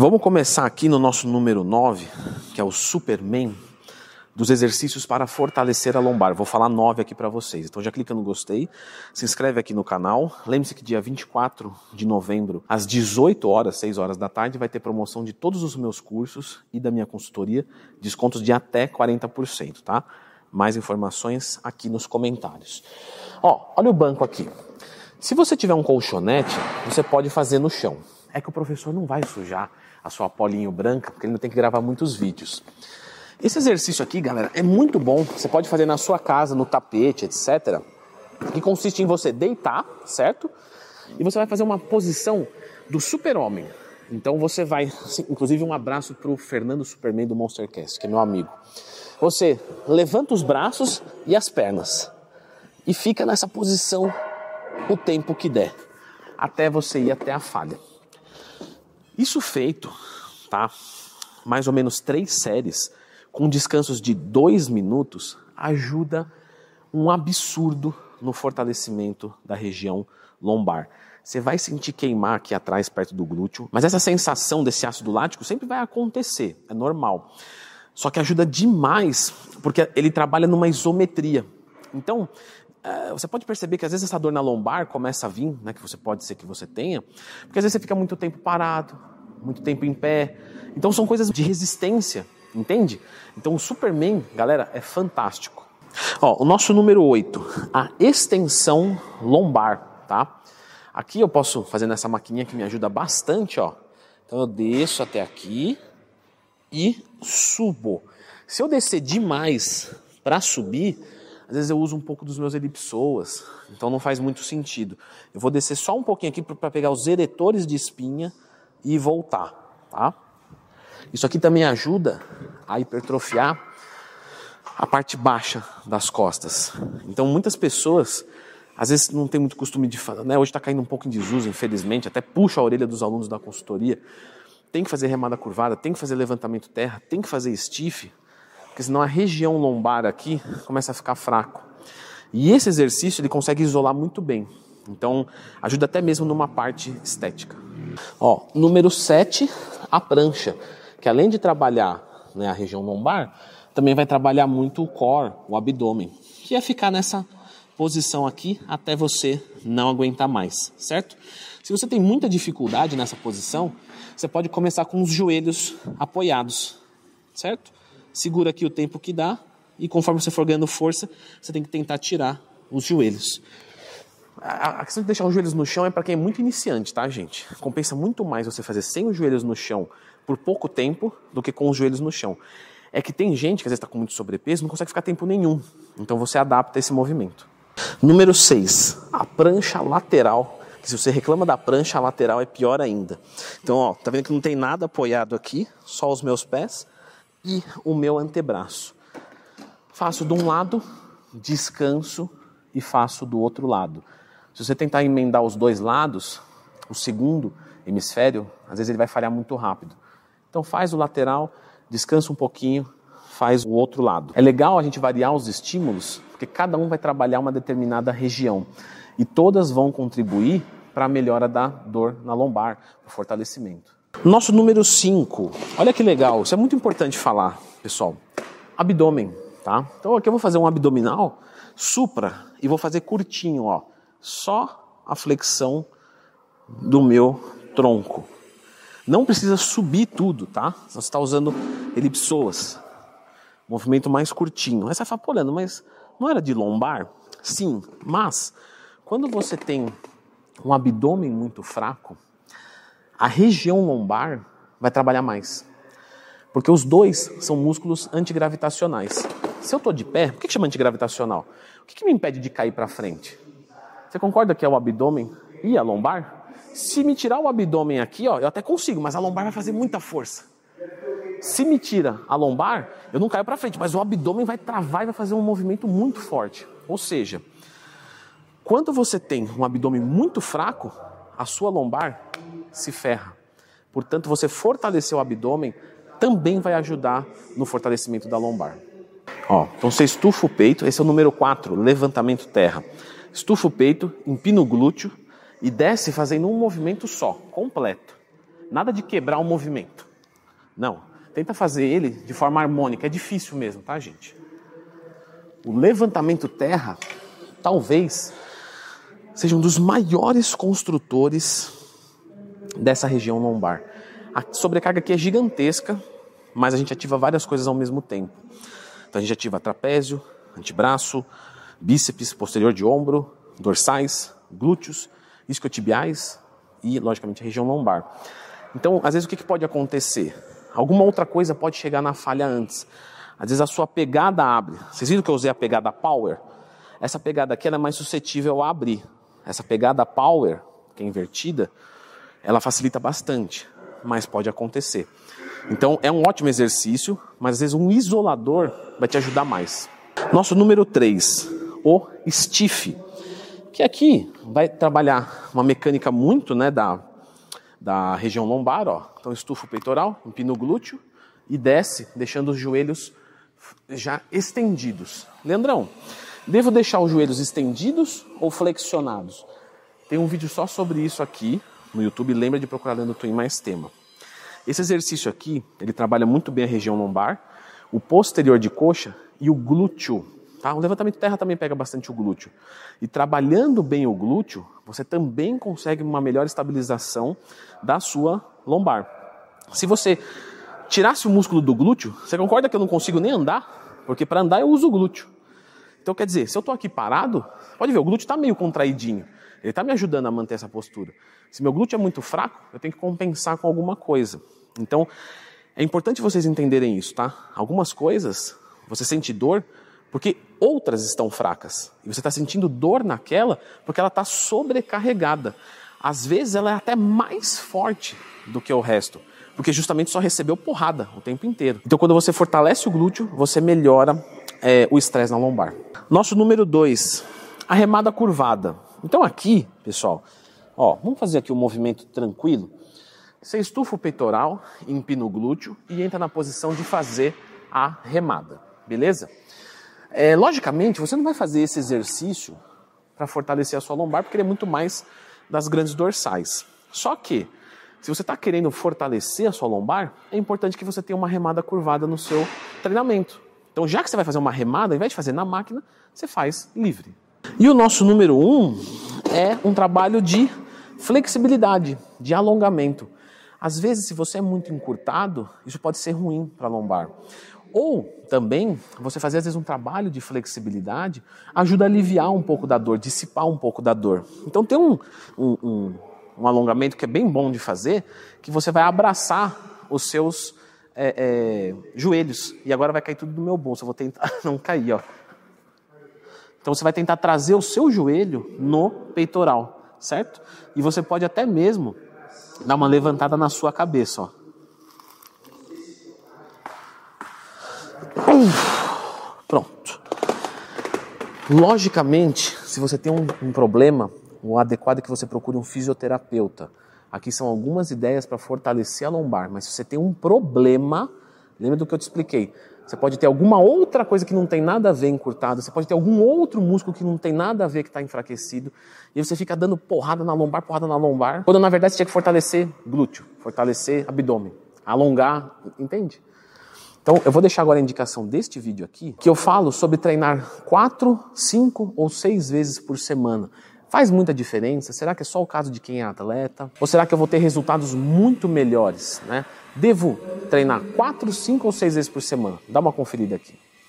Vamos começar aqui no nosso número 9, que é o Superman, dos exercícios para fortalecer a lombar. Vou falar 9 aqui para vocês. Então já clica no gostei, se inscreve aqui no canal. Lembre-se que dia 24 de novembro, às 18 horas, 6 horas da tarde, vai ter promoção de todos os meus cursos e da minha consultoria, descontos de até 40%, tá? Mais informações aqui nos comentários. Ó, olha o banco aqui. Se você tiver um colchonete, você pode fazer no chão. É que o professor não vai sujar a sua polinho branca, porque ele não tem que gravar muitos vídeos. Esse exercício aqui, galera, é muito bom. Você pode fazer na sua casa, no tapete, etc. Que consiste em você deitar, certo? E você vai fazer uma posição do super-homem. Então você vai, inclusive um abraço para o Fernando Superman do Monstercast, que é meu amigo. Você levanta os braços e as pernas e fica nessa posição o tempo que der, até você ir até a falha. Isso feito, tá? Mais ou menos três séries, com descansos de dois minutos, ajuda um absurdo no fortalecimento da região lombar. Você vai sentir queimar aqui atrás, perto do glúteo, mas essa sensação desse ácido lático sempre vai acontecer, é normal. Só que ajuda demais, porque ele trabalha numa isometria. Então, você pode perceber que às vezes essa dor na lombar começa a vir, né, que você pode ser que você tenha, porque às vezes você fica muito tempo parado, muito tempo em pé. Então são coisas de resistência, entende? Então o Superman, galera, é fantástico. Ó, o nosso número 8, a extensão lombar, tá? Aqui eu posso fazer nessa maquininha que me ajuda bastante, ó. Então eu desço até aqui e subo. Se eu descer demais para subir, às vezes eu uso um pouco dos meus elipsoas, então não faz muito sentido. Eu vou descer só um pouquinho aqui para pegar os eretores de espinha e voltar, tá? Isso aqui também ajuda a hipertrofiar a parte baixa das costas. Então muitas pessoas às vezes não tem muito costume de fazer, né? Hoje está caindo um pouco em desuso, infelizmente, até puxa a orelha dos alunos da consultoria. Tem que fazer remada curvada, tem que fazer levantamento terra, tem que fazer stiff, porque senão a região lombar aqui começa a ficar fraco. E esse exercício ele consegue isolar muito bem. Então, ajuda até mesmo numa parte estética. Ó, número 7, a prancha, que além de trabalhar né, a região lombar, também vai trabalhar muito o core, o abdômen, que é ficar nessa posição aqui até você não aguentar mais, certo? Se você tem muita dificuldade nessa posição, você pode começar com os joelhos apoiados, certo? Segura aqui o tempo que dá e conforme você for ganhando força, você tem que tentar tirar os joelhos. A questão de deixar os joelhos no chão é para quem é muito iniciante, tá, gente? Compensa muito mais você fazer sem os joelhos no chão por pouco tempo do que com os joelhos no chão. É que tem gente que às vezes está com muito sobrepeso não consegue ficar tempo nenhum. Então você adapta esse movimento. Número 6, a prancha lateral. se você reclama da prancha lateral é pior ainda. Então, ó, tá vendo que não tem nada apoiado aqui, só os meus pés e o meu antebraço. Faço de um lado, descanso e faço do outro lado. Se você tentar emendar os dois lados, o segundo hemisfério, às vezes ele vai falhar muito rápido. Então faz o lateral, descansa um pouquinho, faz o outro lado. É legal a gente variar os estímulos, porque cada um vai trabalhar uma determinada região e todas vão contribuir para a melhora da dor na lombar, o fortalecimento. Nosso número 5. Olha que legal, isso é muito importante falar, pessoal. Abdômen, tá? Então aqui eu vou fazer um abdominal supra e vou fazer curtinho, ó. Só a flexão do meu tronco. Não precisa subir tudo, tá? Você está usando elipsoas. Movimento mais curtinho. Aí você fala, pô, Leandro, mas não era de lombar? Sim, mas quando você tem um abdômen muito fraco, a região lombar vai trabalhar mais. Porque os dois são músculos antigravitacionais. Se eu estou de pé, por que, chama antigravitacional? O que, que me impede de cair para frente? Você concorda que é o abdômen e a lombar? Se me tirar o abdômen aqui, ó, eu até consigo, mas a lombar vai fazer muita força. Se me tira a lombar, eu não caio para frente, mas o abdômen vai travar e vai fazer um movimento muito forte. Ou seja, quando você tem um abdômen muito fraco, a sua lombar se ferra. Portanto, você fortalecer o abdômen também vai ajudar no fortalecimento da lombar. Ó, então você estufa o peito, esse é o número 4, levantamento terra. Estufa o peito, empina o glúteo e desce fazendo um movimento só, completo. Nada de quebrar o movimento. Não. Tenta fazer ele de forma harmônica. É difícil mesmo, tá, gente? O levantamento terra, talvez, seja um dos maiores construtores dessa região lombar. A sobrecarga aqui é gigantesca, mas a gente ativa várias coisas ao mesmo tempo. Então a gente ativa trapézio, antebraço, bíceps posterior de ombro, dorsais, glúteos, isquiotibiais e, logicamente, a região lombar. Então, às vezes, o que pode acontecer? Alguma outra coisa pode chegar na falha antes. Às vezes a sua pegada abre. Vocês viram que eu usei a pegada power? Essa pegada aqui é mais suscetível a abrir. Essa pegada power, que é invertida, ela facilita bastante, mas pode acontecer. Então é um ótimo exercício, mas às vezes um isolador vai te ajudar mais. Nosso número 3, o stiff, que aqui vai trabalhar uma mecânica muito né, da, da região lombar. Ó. Então estufa o peitoral, empina o glúteo e desce, deixando os joelhos já estendidos. Leandrão, devo deixar os joelhos estendidos ou flexionados? Tem um vídeo só sobre isso aqui no YouTube, lembra de procurar Leandro Twin mais tema. Esse exercício aqui, ele trabalha muito bem a região lombar, o posterior de coxa e o glúteo. Tá? O levantamento de terra também pega bastante o glúteo. E trabalhando bem o glúteo, você também consegue uma melhor estabilização da sua lombar. Se você tirasse o músculo do glúteo, você concorda que eu não consigo nem andar? Porque para andar eu uso o glúteo. Então quer dizer, se eu estou aqui parado, pode ver, o glúteo está meio contraidinho. Ele está me ajudando a manter essa postura. Se meu glúteo é muito fraco, eu tenho que compensar com alguma coisa. Então, é importante vocês entenderem isso, tá? Algumas coisas você sente dor porque outras estão fracas. E você está sentindo dor naquela porque ela está sobrecarregada. Às vezes ela é até mais forte do que o resto, porque justamente só recebeu porrada o tempo inteiro. Então, quando você fortalece o glúteo, você melhora é, o estresse na lombar. Nosso número 2, a remada curvada. Então, aqui, pessoal, ó, vamos fazer aqui um movimento tranquilo. Você estufa o peitoral, empina o glúteo e entra na posição de fazer a remada, beleza? É, logicamente, você não vai fazer esse exercício para fortalecer a sua lombar, porque ele é muito mais das grandes dorsais. Só que, se você está querendo fortalecer a sua lombar, é importante que você tenha uma remada curvada no seu treinamento. Então, já que você vai fazer uma remada, ao invés de fazer na máquina, você faz livre. E o nosso número um é um trabalho de flexibilidade, de alongamento. Às vezes, se você é muito encurtado, isso pode ser ruim para lombar. Ou também, você fazer às vezes um trabalho de flexibilidade ajuda a aliviar um pouco da dor, dissipar um pouco da dor. Então tem um, um, um, um alongamento que é bem bom de fazer, que você vai abraçar os seus é, é, joelhos. E agora vai cair tudo no meu bolso, eu vou tentar não cair, ó. Então você vai tentar trazer o seu joelho no peitoral, certo? E você pode até mesmo dar uma levantada na sua cabeça, ó. Pronto. Logicamente, se você tem um, um, problema, o adequado é que você procure um fisioterapeuta. Aqui são algumas ideias para fortalecer a lombar, mas se você tem um problema, lembra do que eu te expliquei? Você pode ter alguma outra coisa que não tem nada a ver encurtado, você pode ter algum outro músculo que não tem nada a ver que está enfraquecido, e você fica dando porrada na lombar, porrada na lombar, quando na verdade você tinha que fortalecer glúteo, fortalecer abdômen, alongar, entende? Então, eu vou deixar agora a indicação deste vídeo aqui, que eu falo sobre treinar quatro, cinco ou seis vezes por semana. Faz muita diferença? Será que é só o caso de quem é atleta? Ou será que eu vou ter resultados muito melhores? Né? Devo treinar quatro, cinco ou seis vezes por semana? Dá uma conferida aqui.